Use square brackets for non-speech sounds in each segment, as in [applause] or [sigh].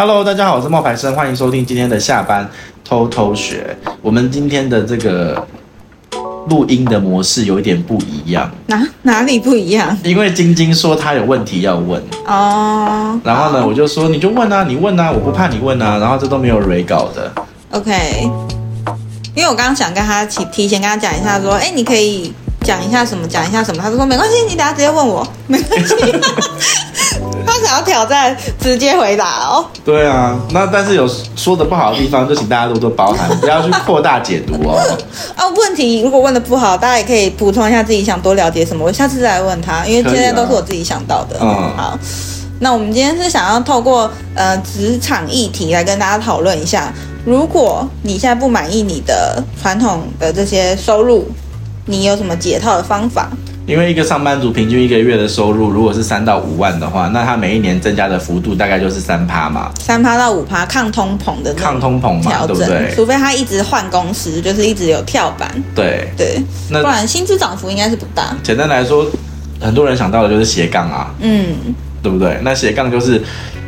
Hello，大家好，我是冒牌生，欢迎收听今天的下班偷偷学。我们今天的这个录音的模式有一点不一样，哪哪里不一样？因为晶晶说她有问题要问哦，oh, 然后呢，我就说你就问啊，你问啊，我不怕你问啊，然后这都没有 re 稿的。OK，因为我刚刚想跟他提提前跟他讲一下，说，哎，你可以讲一下什么，讲一下什么，他就说没关系，你等下直接问我，没关系。[laughs] 他想要挑战直接回答哦。对啊，那但是有说的不好的地方，就请大家多多包涵，不要去扩大解读哦。[laughs] 啊，问题如果问的不好，大家也可以补充一下自己想多了解什么，我下次再来问他，因为现在都是我自己想到的。嗯，好，那我们今天是想要透过呃职场议题来跟大家讨论一下，如果你现在不满意你的传统的这些收入，你有什么解套的方法？因为一个上班族平均一个月的收入如果是三到五万的话，那他每一年增加的幅度大概就是三趴嘛，三趴到五趴，抗通膨的抗通膨嘛，对不对？除非他一直换公司，就是一直有跳板。对对，那不然薪资涨幅应该是不大。简单来说，很多人想到的就是斜杠啊，嗯，对不对？那斜杠就是。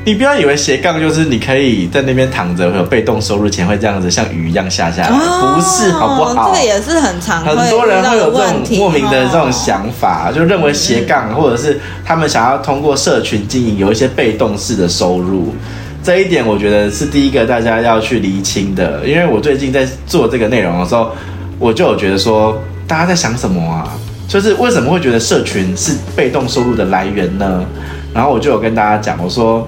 你不要以为斜杠就是你可以在那边躺着，会有被动收入，钱会这样子像雨一样下下来，哦、不是好不好？这个也是很常，很多人会有这种莫名的这种想法，哦、就认为斜杠、嗯、或者是他们想要通过社群经营有一些被动式的收入，这一点我觉得是第一个大家要去厘清的。因为我最近在做这个内容的时候，我就有觉得说，大家在想什么啊？就是为什么会觉得社群是被动收入的来源呢？然后我就有跟大家讲，我说。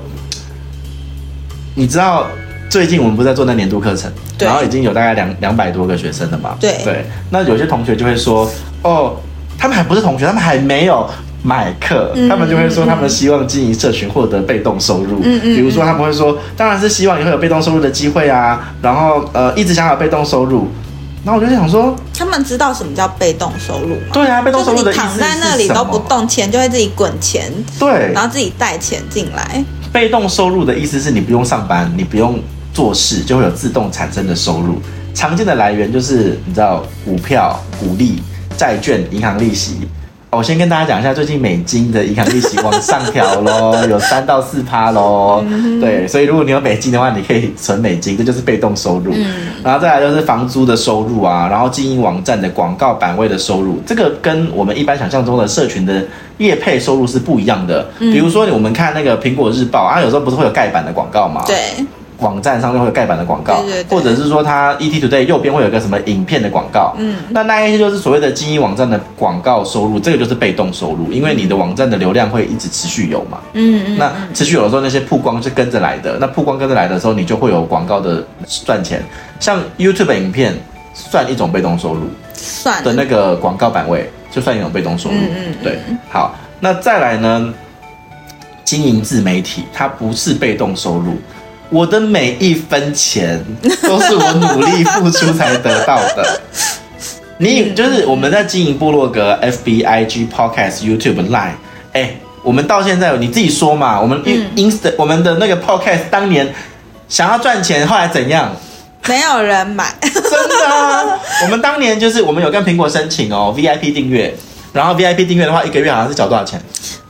你知道最近我们不是在做那年度课程，然后已经有大概两两百多个学生了嘛？对对。那有些同学就会说，哦，他们还不是同学，他们还没有买课，嗯、他们就会说他们希望经营社群获得被动收入。嗯嗯。比如说他们会说，当然是希望以后有被动收入的机会啊，然后呃一直想要有被动收入。然后我就想说，他们知道什么叫被动收入吗？对啊，被动收入的意思是什么？躺在那里都不动，钱就会自己滚钱。对。然后自己带钱进来。被动收入的意思是你不用上班，你不用做事，就会有自动产生的收入。常见的来源就是你知道股票、股利、债券、银行利息。我先跟大家讲一下，最近美金的银行利息往上调喽，有三到四趴喽。对，所以如果你有美金的话，你可以存美金，这就是被动收入。然后再来就是房租的收入啊，然后经营网站的广告版位的收入，这个跟我们一般想象中的社群的业配收入是不一样的。比如说我们看那个苹果日报啊，有时候不是会有盖板的广告吗？对。网站上面会有盖板的广告，对对对，或者是说它 ETtoday 右边会有个什么影片的广告，嗯，那那一些就是所谓的经营网站的广告收入，这个就是被动收入，因为你的网站的流量会一直持续有嘛，嗯嗯，那持续有的时候那些曝光是跟着来的，那曝光跟着来的时候，你就会有广告的赚钱，像 YouTube 影片算一种被动收入，算。的那个广告版位就算一种被动收入，嗯嗯，对，好，那再来呢，经营自媒体它不是被动收入。我的每一分钱 [laughs] 都是我努力付出才得到的。你就是我们在经营部落格、F B I G Podcast、YouTube Line，哎，我们到现在你自己说嘛，我们 Insta、嗯、我们的那个 Podcast 当年想要赚钱，后来怎样？没有人买，[laughs] 真的啊。我们当年就是我们有跟苹果申请哦 V I P 订阅，然后 V I P 订阅的话，一个月好像是缴多少钱？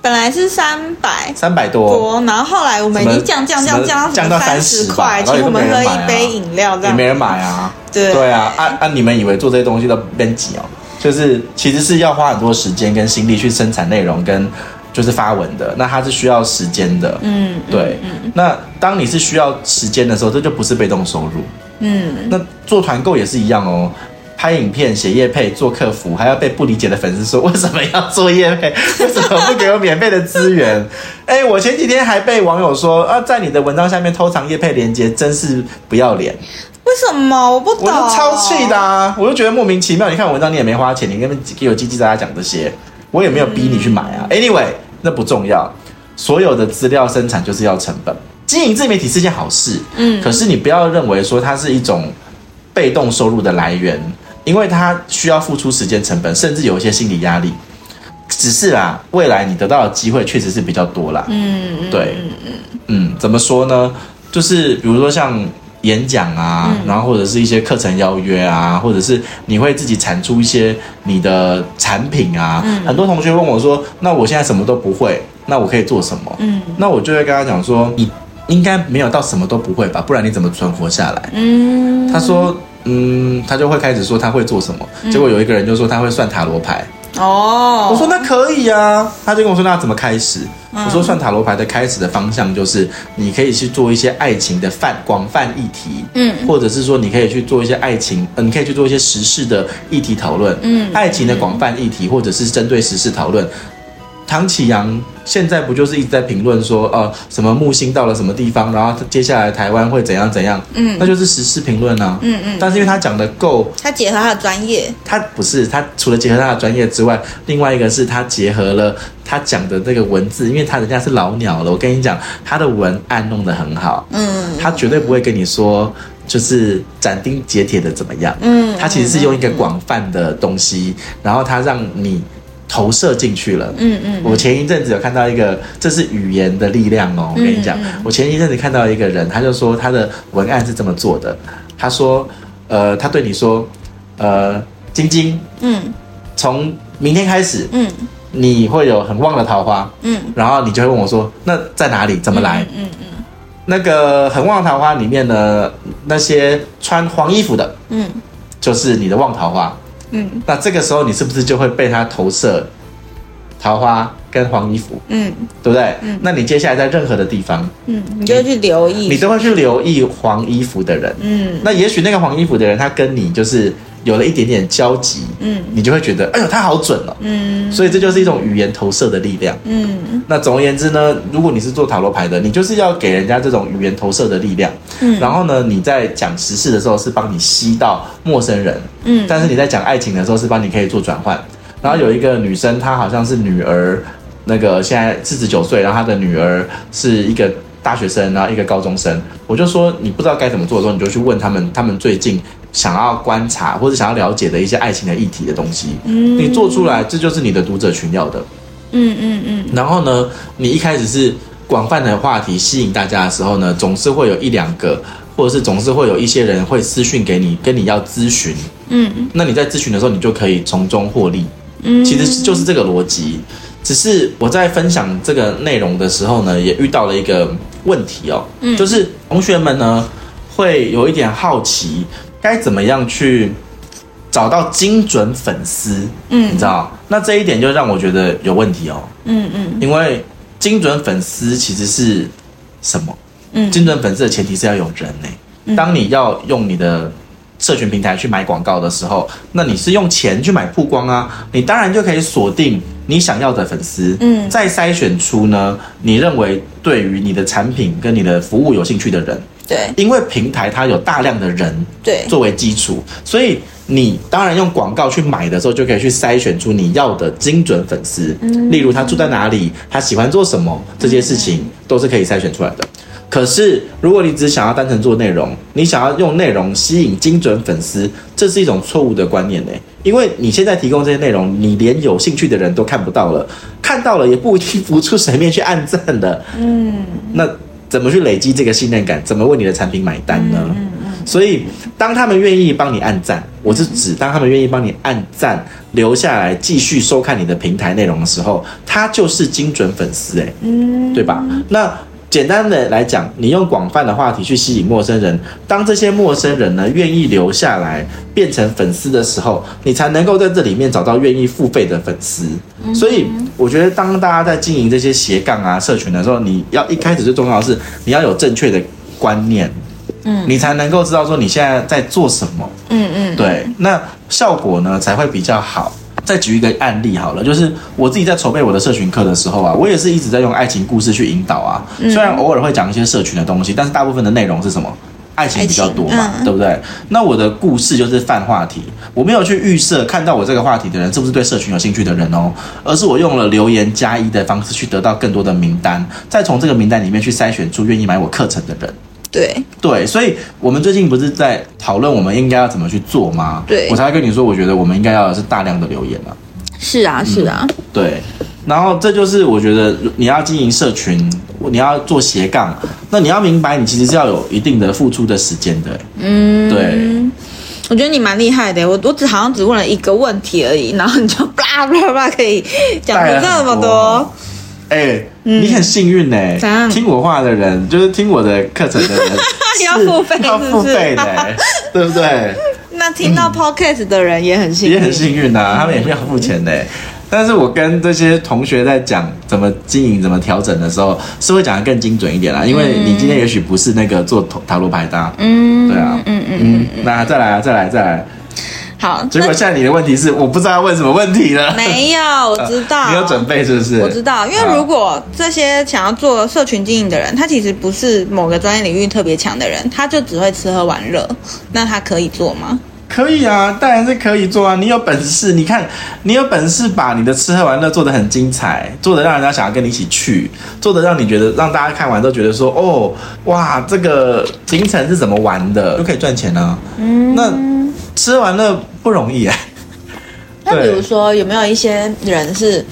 本来是三百三百多，然后后来我们已经降降降降降到三十块，请我们喝一杯饮料，这样也没人买啊。对对啊，按、啊、按你们以为做这些东西都编辑哦，就是其实是要花很多时间跟心力去生产内容跟就是发文的，那它是需要时间的。嗯，对。嗯，那当你是需要时间的时候，这就不是被动收入。嗯，那做团购也是一样哦。拍影片、写业配、做客服，还要被不理解的粉丝说为什么要做业配？[laughs] 为什么不给我免费的资源？[laughs] 哎、欸，我前几天还被网友说啊，在你的文章下面偷藏业配链接，真是不要脸。为什么？我不懂。我就超气的啊！我就觉得莫名其妙。你看文章你也没花钱，你根本给我叽叽喳喳讲这些，我也没有逼你去买啊。嗯、Anyway，那不重要。所有的资料生产就是要成本，经营自媒体是件好事。嗯，可是你不要认为说它是一种被动收入的来源。因为他需要付出时间成本，甚至有一些心理压力。只是啊，未来你得到的机会确实是比较多啦。嗯，对，嗯嗯，怎么说呢？就是比如说像演讲啊，嗯、然后或者是一些课程邀约啊，或者是你会自己产出一些你的产品啊。嗯、很多同学问我说：“那我现在什么都不会，那我可以做什么？”嗯，那我就会跟他讲说：“你应该没有到什么都不会吧，不然你怎么存活下来？嗯，他说，嗯，他就会开始说他会做什么，结果有一个人就说他会算塔罗牌。哦，我说那可以啊，他就跟我说那怎么开始？我说算塔罗牌的开始的方向就是你可以去做一些爱情的泛广泛议题，嗯，或者是说你可以去做一些爱情，呃，你可以去做一些时事的议题讨论，嗯，爱情的广泛议题或者是针对时事讨论。唐启阳现在不就是一直在评论说，呃，什么木星到了什么地方，然后接下来台湾会怎样怎样？嗯，那就是时事评论啊。嗯嗯。但是因为他讲的够，他结合他的专业，他不是他除了结合他的专业之外，另外一个是他结合了他讲的这个文字，因为他人家是老鸟了。我跟你讲，他的文案弄得很好。嗯。他绝对不会跟你说就是斩钉截铁的怎么样。嗯。他其实是用一个广泛的东西，然后他让你。投射进去了，嗯嗯，我前一阵子有看到一个，这是语言的力量哦。我跟你讲，我前一阵子看到一个人，他就说他的文案是这么做的。他说，呃，他对你说，呃，晶晶，嗯，从明天开始，嗯，你会有很旺的桃花，嗯，然后你就会问我说，那在哪里？怎么来？嗯嗯，那个很旺的桃花里面呢，那些穿黄衣服的，嗯，就是你的旺桃花。嗯，那这个时候你是不是就会被他投射桃花跟黄衣服？嗯，对不对？嗯，那你接下来在任何的地方，嗯，你就会去留意，你都会去留意黄衣服的人。嗯，那也许那个黄衣服的人，他跟你就是。有了一点点交集，嗯，你就会觉得，哎呦，他好准哦，嗯，所以这就是一种语言投射的力量，嗯，那总而言之呢，如果你是做塔罗牌的，你就是要给人家这种语言投射的力量，嗯，然后呢，你在讲时事的时候是帮你吸到陌生人，嗯，但是你在讲爱情的时候是帮你可以做转换，然后有一个女生，她好像是女儿，那个现在四十九岁，然后她的女儿是一个大学生，然后一个高中生，我就说你不知道该怎么做的时候，你就去问他们，他们最近。想要观察或者想要了解的一些爱情的议题的东西，嗯，你做出来，这就是你的读者群要的，嗯嗯嗯。然后呢，你一开始是广泛的话题吸引大家的时候呢，总是会有一两个，或者是总是会有一些人会私讯给你，跟你要咨询，嗯。那你在咨询的时候，你就可以从中获利，嗯。其实就是这个逻辑，只是我在分享这个内容的时候呢，也遇到了一个问题哦，嗯，就是同学们呢会有一点好奇。该怎么样去找到精准粉丝？嗯，你知道，那这一点就让我觉得有问题哦。嗯嗯，因为精准粉丝其实是什么？嗯，精准粉丝的前提是要有人呢、欸。当你要用你的社群平台去买广告的时候，那你是用钱去买曝光啊？你当然就可以锁定你想要的粉丝，嗯，再筛选出呢你认为对于你的产品跟你的服务有兴趣的人。对，因为平台它有大量的人对作为基础，所以你当然用广告去买的时候，就可以去筛选出你要的精准粉丝。嗯，例如他住在哪里，他喜欢做什么，这些事情都是可以筛选出来的。可是如果你只想要单纯做内容，你想要用内容吸引精准粉丝，这是一种错误的观念呢。因为你现在提供这些内容，你连有兴趣的人都看不到了，看到了也不一定浮出水面去按赞的。嗯，那。怎么去累积这个信任感？怎么为你的产品买单呢？嗯嗯嗯、所以，当他们愿意帮你按赞，我是指当他们愿意帮你按赞，留下来继续收看你的平台内容的时候，他就是精准粉丝，诶，嗯，对吧？那。简单的来讲，你用广泛的话题去吸引陌生人，当这些陌生人呢愿意留下来变成粉丝的时候，你才能够在这里面找到愿意付费的粉丝。所以我觉得，当大家在经营这些斜杠啊社群的时候，你要一开始最重要的是你要有正确的观念，嗯，你才能够知道说你现在在做什么，嗯嗯，对，那效果呢才会比较好。再举一个案例好了，就是我自己在筹备我的社群课的时候啊，我也是一直在用爱情故事去引导啊。虽然偶尔会讲一些社群的东西，但是大部分的内容是什么？爱情比较多嘛，对不对？那我的故事就是泛话题，我没有去预设看到我这个话题的人是不是对社群有兴趣的人哦，而是我用了留言加一的方式去得到更多的名单，再从这个名单里面去筛选出愿意买我课程的人。对对，所以我们最近不是在讨论我们应该要怎么去做吗？对，我才跟你说，我觉得我们应该要的是大量的留言啊。是啊，是啊，嗯，对。然后这就是我觉得你要经营社群，你要做斜杠，那你要明白，你其实是要有一定的付出的时间的。嗯，对。我觉得你蛮厉害的，我我只好像只问了一个问题而已，然后你就叭叭叭可以讲了这么多。哎。嗯、你很幸运呢、欸，听我话的人就是听我的课程的人 [laughs] 要付费，要付费的、欸，对不对？[laughs] 那听到 podcast 的人也很幸运，也很幸运呐、啊，他们也是要付钱的、欸。但是我跟这些同学在讲怎么经营、怎么调整的时候，是会讲的更精准一点啦。因为你今天也许不是那个做塔罗牌的，嗯，对啊，嗯嗯嗯，那再来啊，再来，再来。好，结果现在你的问题是，我不知道要问什么问题了。没有，[laughs] 我知道。你有准备是不是？我知道，因为如果这些想要做社群经营的人，他其实不是某个专业领域特别强的人，他就只会吃喝玩乐，那他可以做吗？可以啊，当然是可以做啊！你有本事，你看，你有本事把你的吃喝玩乐做得很精彩，做得让人家想要跟你一起去，做得让你觉得让大家看完都觉得说，哦，哇，这个行程是怎么玩的，都可以赚钱呢、啊。嗯，那吃完了不容易哎。那比如说，有没有一些人是？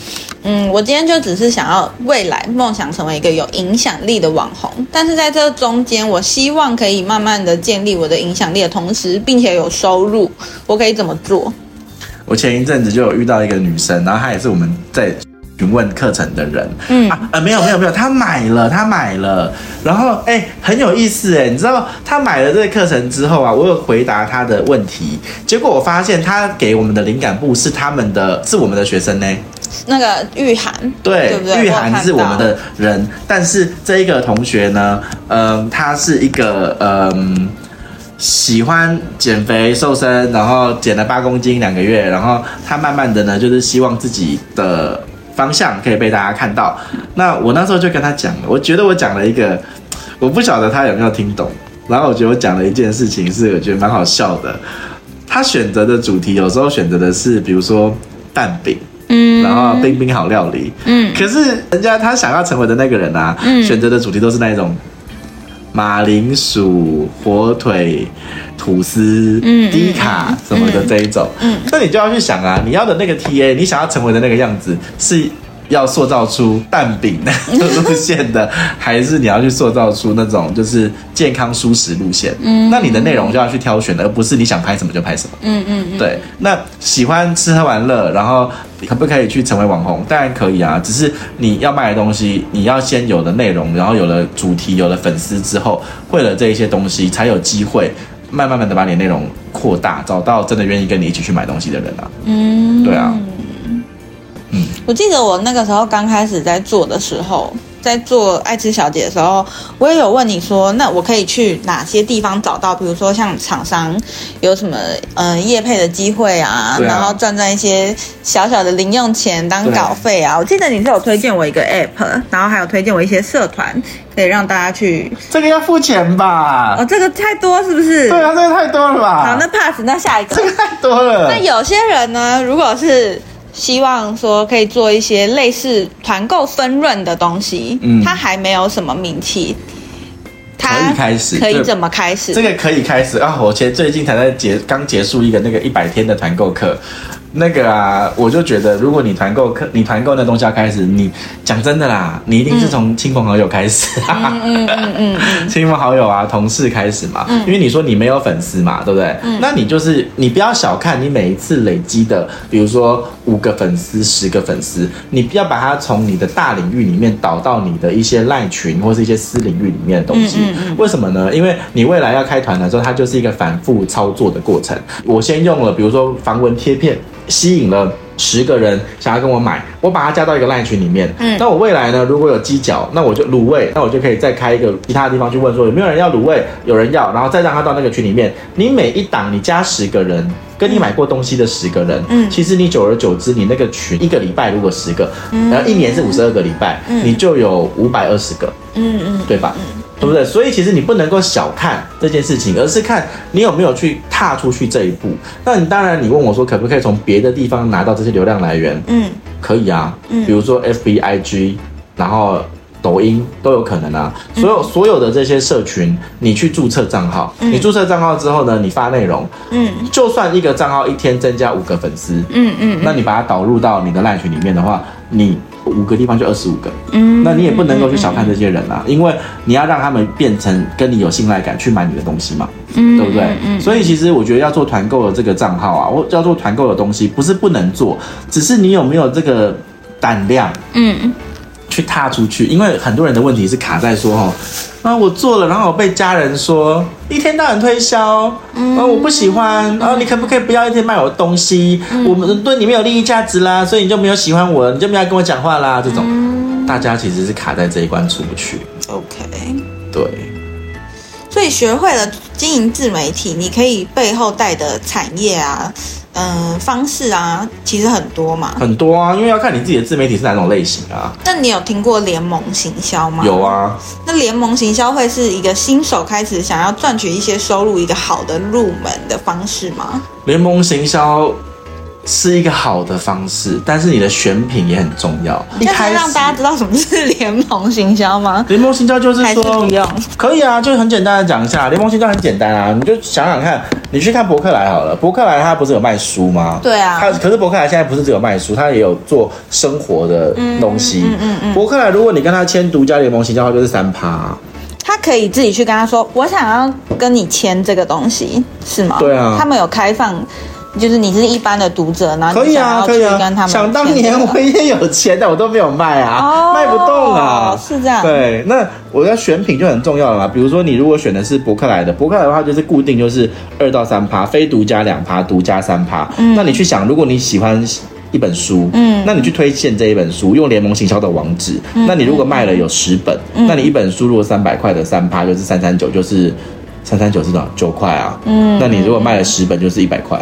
嗯，我今天就只是想要未来梦想成为一个有影响力的网红，但是在这中间，我希望可以慢慢的建立我的影响力的同时，并且有收入，我可以怎么做？我前一阵子就有遇到一个女生，然后她也是我们在询问课程的人，嗯。啊，呃，没有没有没有，他买了，他买了，然后哎，很有意思哎，你知道他买了这个课程之后啊，我有回答他的问题，结果我发现他给我们的灵感部是他们的，是我们的学生呢。那个玉涵，对，对对？玉涵是我们的人，但是这一个同学呢，嗯、呃，他是一个嗯、呃，喜欢减肥瘦身，然后减了八公斤两个月，然后他慢慢的呢，就是希望自己的方向可以被大家看到。那我那时候就跟他讲了，我觉得我讲了一个，我不晓得他有没有听懂，然后我觉得我讲了一件事情是我觉得蛮好笑的。他选择的主题有时候选择的是，比如说蛋饼。嗯，然后冰冰好料理，嗯，可是人家他想要成为的那个人啊，嗯，选择的主题都是那一种马铃薯、火腿、吐司、嗯，低卡什么的这一种，嗯，那你就要去想啊，你要的那个 TA，你想要成为的那个样子是。要塑造出蛋饼的 [laughs] 路线的，还是你要去塑造出那种就是健康舒适路线？嗯，那你的内容就要去挑选的，而不是你想拍什么就拍什么。嗯嗯，嗯，对。那喜欢吃喝玩乐，然后可不可以去成为网红？当然可以啊，只是你要卖的东西，你要先有了内容，然后有了主题，有了粉丝之后，会了这一些东西，才有机会慢慢慢的把你的内容扩大，找到真的愿意跟你一起去买东西的人啊。嗯，对啊。嗯，我记得我那个时候刚开始在做的时候，在做爱吃小姐的时候，我也有问你说，那我可以去哪些地方找到？比如说像厂商有什么嗯业配的机会啊，啊然后赚赚一些小小的零用钱当稿费啊。我记得你是有推荐我一个 app，然后还有推荐我一些社团，可以让大家去。这个要付钱吧？哦，这个太多是不是？对啊，这个太多了吧？好，那 pass，那下一个。这个太多了。那有些人呢，如果是。希望说可以做一些类似团购分润的东西，嗯，它还没有什么名气，它可以开始，可以怎么开始？这个可以开始啊！我前最近才在结刚结束一个那个一百天的团购课。那个啊，我就觉得，如果你团购课，你团购那东西要开始，你讲真的啦，你一定是从亲朋好友开始，嗯嗯嗯嗯，[laughs] 亲朋好友啊，同事开始嘛，嗯因为你说你没有粉丝嘛，对不对？嗯，那你就是你不要小看你每一次累积的，比如说五个粉丝、十个粉丝，你不要把它从你的大领域里面导到你的一些赖群或是一些私领域里面的东西。为什么呢？因为你未来要开团的时候，它就是一个反复操作的过程。我先用了，比如说防蚊贴片。吸引了十个人想要跟我买，我把它加到一个 LINE 群里面。嗯，那我未来呢，如果有鸡脚，那我就卤味，那我就可以再开一个其他地方去问说有没有人要卤味，有人要，然后再让他到那个群里面。你每一档你加十个人，跟你买过东西的十个人，嗯，其实你久而久之，你那个群一个礼拜如果十个，然后一年是五十二个礼拜，嗯，你就有五百二十个，嗯嗯，对吧？对不对？所以其实你不能够小看这件事情，而是看你有没有去踏出去这一步。那你当然，你问我说可不可以从别的地方拿到这些流量来源？嗯，可以啊。嗯，比如说 FB、IG，然后抖音都有可能啊。所有所有的这些社群，你去注册账号，你注册账号之后呢，你发内容，嗯，就算一个账号一天增加五个粉丝，嗯嗯，那你把它导入到你的赖群里面的话，你。五个地方就二十五个，嗯，那你也不能够去小看这些人啊，因为你要让他们变成跟你有信赖感去买你的东西嘛，嗯，对不对？嗯，所以其实我觉得要做团购的这个账号啊，我要做团购的东西，不是不能做，只是你有没有这个胆量，嗯，去踏出去，因为很多人的问题是卡在说哈，啊我做了，然后我被家人说一天到晚推销，嗯，我不喜欢，然后你可不可以不要一天卖我的东西？嗯、我们对你没有利益价值啦，所以你就没有喜欢我，你就没有跟我讲话啦，这种、嗯，大家其实是卡在这一关出不去。OK，对，所以学会了经营自媒体，你可以背后带的产业啊。嗯，方式啊，其实很多嘛，很多啊，因为要看你自己的自媒体是哪种类型啊。那你有听过联盟行销吗？有啊。那联盟行销会是一个新手开始想要赚取一些收入，一个好的入门的方式吗？联盟行销。是一个好的方式，但是你的选品也很重要。一开始让大家知道什么是联盟行销吗？联盟行销就是说，可以啊，就很简单的讲一下，联盟行销很简单啊，你就想想看，你去看博客来好了，博客来它不是有卖书吗？对啊，它可是博客来现在不是只有卖书，它也有做生活的东西。嗯嗯嗯。博客来如果你跟他签独家联盟行销的话，就是三趴。他可以自己去跟他说，我想要跟你签这个东西，是吗？对啊。他们有开放。就是你是一般的读者，然后可以啊，可以啊。想当年我也有钱的，我都没有卖啊，哦、卖不动啊。是这样。对，那我要选品就很重要了嘛。比如说你如果选的是博客来的，博客来的话就是固定就是二到三趴，非独家两趴，独家三趴。嗯。那你去想，如果你喜欢一本书，嗯，那你去推荐这一本书，用联盟行销的网址，嗯，那你如果卖了有十本，嗯，那你一本书如果三百块的三趴就是三三九，就是三三九是多少？九块啊。嗯。那你如果卖了十本就是一百块。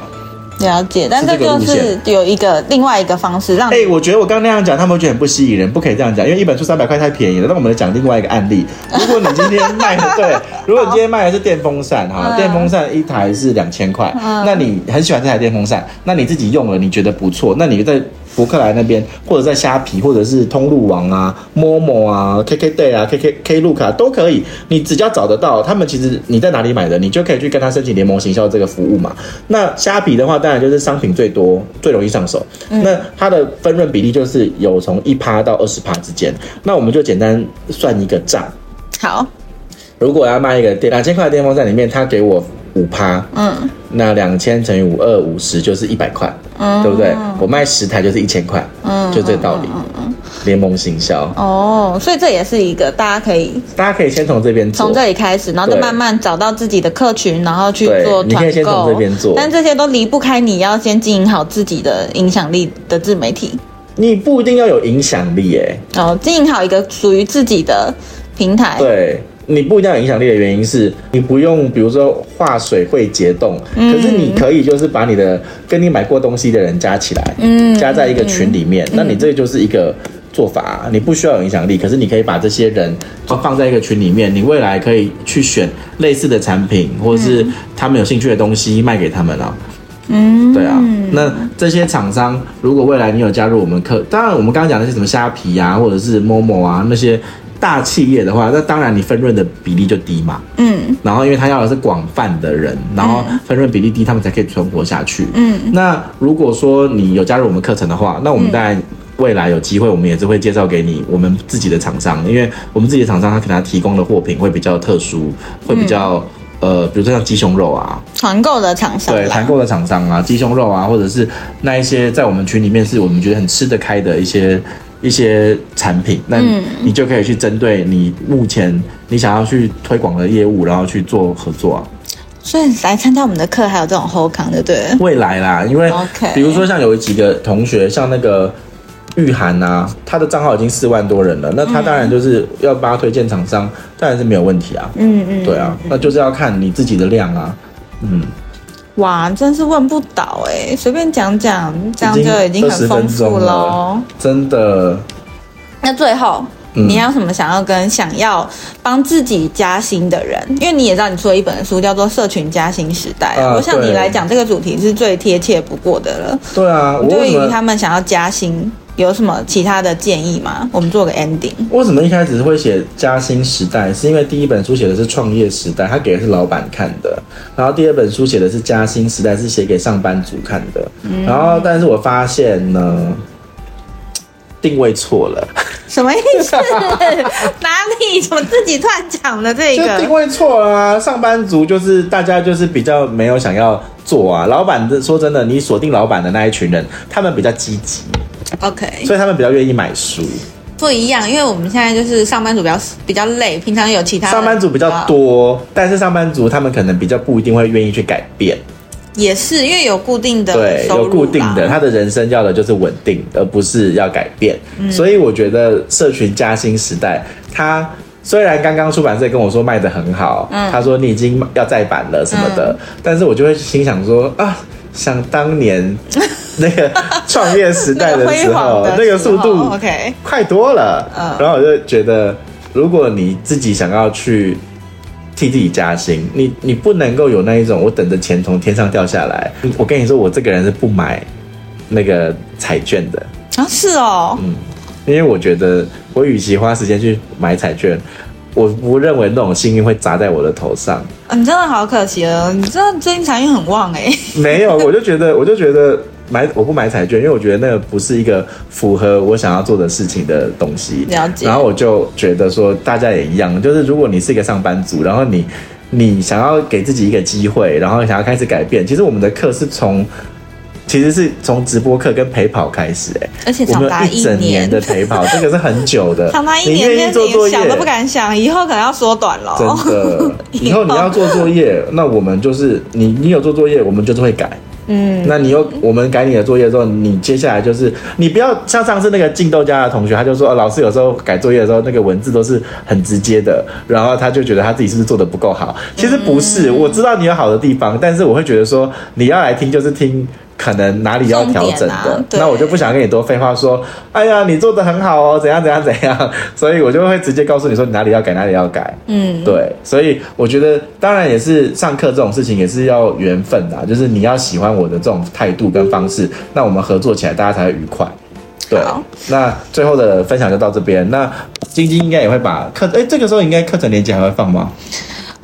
了解，但这就是有一个另外一个方式让哎、欸，我觉得我刚刚那样讲，他们会觉得很不吸引人，不可以这样讲，因为一本书三百块太便宜了。那我们来讲另外一个案例，如果你今天卖的 [laughs] 对，如果你今天卖的是电风扇哈，电风扇一台是两千块，那你很喜欢这台电风扇，那你自己用了你觉得不错，那你在。博客来那边，或者在虾皮，或者是通路网啊、Momo 啊、KKday 啊、KK Klook 啊，都可以。你只要找得到，他们其实你在哪里买的，你就可以去跟他申请联盟行销这个服务嘛。那虾皮的话，当然就是商品最多、最容易上手。嗯、那它的分润比例就是有从一趴到二十趴之间。那我们就简单算一个账。好，如果要卖一个电两千块的电风扇里面，他给我。五趴，嗯，那两千乘以五二五十就是一百块，嗯，对不对？我卖十台就是一千块，嗯，就这个道理。嗯嗯，联盟行销。哦，所以这也是一个大家可以，大家可以先从这边做，从这里开始，然后再慢慢找到自己的客群，然后去做团购。你可以先从这边做，但这些都离不开你要先经营好自己的影响力的自媒体。你不一定要有影响力，哎，哦，经营好一个属于自己的平台，对。你不一定要有影响力的原因是你不用，比如说化水会结冻，嗯，可是你可以就是把你的跟你买过东西的人加起来，嗯，加在一个群里面，嗯，那你这个就是一个做法，你不需要有影响力，可是你可以把这些人放在一个群里面，你未来可以去选类似的产品，或者是他们有兴趣的东西卖给他们啊。嗯，对啊，那这些厂商如果未来你有加入我们客，当然我们刚刚讲的是什么虾皮啊，或者是 Momo 啊那些。大企业的话，那当然你分润的比例就低嘛。嗯，然后因为他要的是广泛的人，然后分润比例低，他们才可以存活下去。嗯，那如果说你有加入我们课程的话，那我们当然未来有机会，我们也是会介绍给你我们自己的厂商，因为我们自己的厂商他可能提供的货品会比较特殊，会比较呃，比如说像鸡胸肉啊，团购的厂商，对，团购的厂商啊，鸡胸肉啊，或者是那一些在我们群里面是我们觉得很吃得开的一些。一些产品，那你就可以去针对你目前你想要去推广的业务，然后去做合作啊。所以来参加我们的课，还有这种后康的，对？未来啦，因为比如说像有几个同学，像那个玉涵啊，他的账号已经四万多人了，那他当然就是要帮他推荐厂商，当然是没有问题啊。嗯嗯，对啊，那就是要看你自己的量啊。嗯。哇，真是问不倒哎！随便讲讲，这样就已经很丰富喽，真的。那最后，嗯，你还有什么想要跟想要帮自己加薪的人？因为你也知道，你出了一本书叫做《社群加薪时代》啊，我想你来讲这个主题是最贴切不过的了。对啊，我对于他们想要加薪。有什么其他的建议吗？我们做个 ending。为什么一开始会写加薪时代？是因为第一本书写的是创业时代，他给的是老板看的。然后第二本书写的是加薪时代，是写给上班族看的。嗯。然后，但是我发现呢，定位错了。什么意思？[laughs] 哪里？怎么自己突然讲了这个？就定位错了啊！上班族就是大家就是比较没有想要做啊。老板的说真的，你锁定老板的那一群人，他们比较积极。OK，所以他们比较愿意买书。不一样，因为我们现在就是上班族比较比较累，平常有其他上班族比较多，但是上班族他们可能比较不一定会愿意去改变。也是因为有固定的对，有固定的，他的人生要的就是稳定，而不是要改变。嗯、所以我觉得社群加薪时代，他虽然刚刚出版社跟我说卖的很好，嗯、他说你已经要再版了什么的，嗯、但是我就会心想说啊，想当年 [laughs] 那个创业时代的时候，那个速度 OK 快多了。嗯、然后我就觉得，如果你自己想要去。替自己加薪，你你不能够有那一种我等着钱从天上掉下来。我跟你说，我这个人是不买那个彩券的啊，是哦，嗯，因为我觉得我与其花时间去买彩券，我不认为那种幸运会砸在我的头上。啊，你真的好可惜哦，你知道最近财运很旺哎。[laughs] 没有，我就觉得，我就觉得。买我不买彩券，因为我觉得那个不是一个符合我想要做的事情的东西。了解。然后我就觉得说，大家也一样，就是如果你是一个上班族，然后你你想要给自己一个机会，然后想要开始改变，其实我们的课是从其实是从直播课跟陪跑开始，哎，而且长达一整年的陪跑，[laughs] 这个是很久的。长达一年，你做作业想都不敢想，以后可能要缩短了。真的，[laughs] 以后你要做作业，那我们就是你你有做作业，我们就是会改。嗯，那你又我们改你的作业之后，你接下来就是你不要像上次那个进豆家的同学，他就说，哦，老师有时候改作业的时候，那个文字都是很直接的，然后他就觉得他自己是不是做的不够好？其实不是，我知道你有好的地方，但是我会觉得说，你要来听就是听。可能哪里要调整的，啊、那我就不想跟你多废话说，哎呀，你做的很好哦，怎样怎样怎样，所以我就会直接告诉你说，你哪里要改，哪里要改。嗯，对，所以我觉得当然也是上课这种事情也是要缘分的，就是你要喜欢我的这种态度跟方式，嗯、那我们合作起来大家才会愉快。对，那最后的分享就到这边。那晶晶应该也会把课，哎，这个时候应该课程链接还会放吗？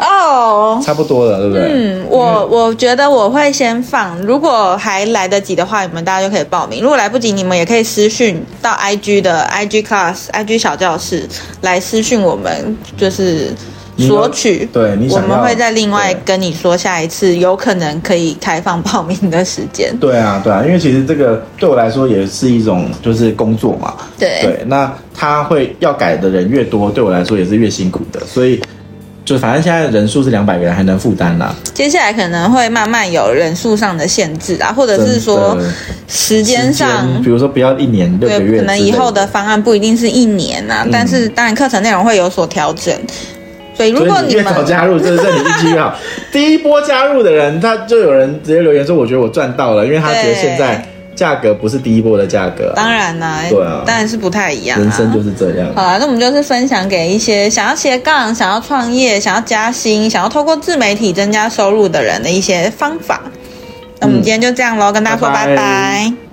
哦，oh, 差不多了，对不对？嗯，我我觉得我会先放，如果还来得及的话，你们大家就可以报名；如果来不及，你们也可以私讯到 IG 的 IG Class、IG 小教室来私讯我们，就是索取。对，你我们会再另外跟你说下一次有可能可以开放报名的时间。对啊，对啊，因为其实这个对我来说也是一种就是工作嘛。对对，那他会要改的人越多，对我来说也是越辛苦的，所以。就反正现在人数是两百个人，还能负担啦。接下来可能会慢慢有人数上的限制啊，或者是说时间上，比如说不要一年六个月，可能以后的方案不一定是一年啊。嗯、但是当然课程内容会有所调整。所以如果你们越早加入，这是你运气越好。[laughs] 第一波加入的人，他就有人直接留言说：“我觉得我赚到了，因为他觉得现在。”价格不是第一波的价格，啊，当然啦，对啊，当然是不太一样，啊。人生就是这样。好啦，那我们就是分享给一些想要斜杠、想要创业、想要加薪、想要透过自媒体增加收入的人的一些方法。那我们今天就这样喽，跟大家说拜拜。拜拜。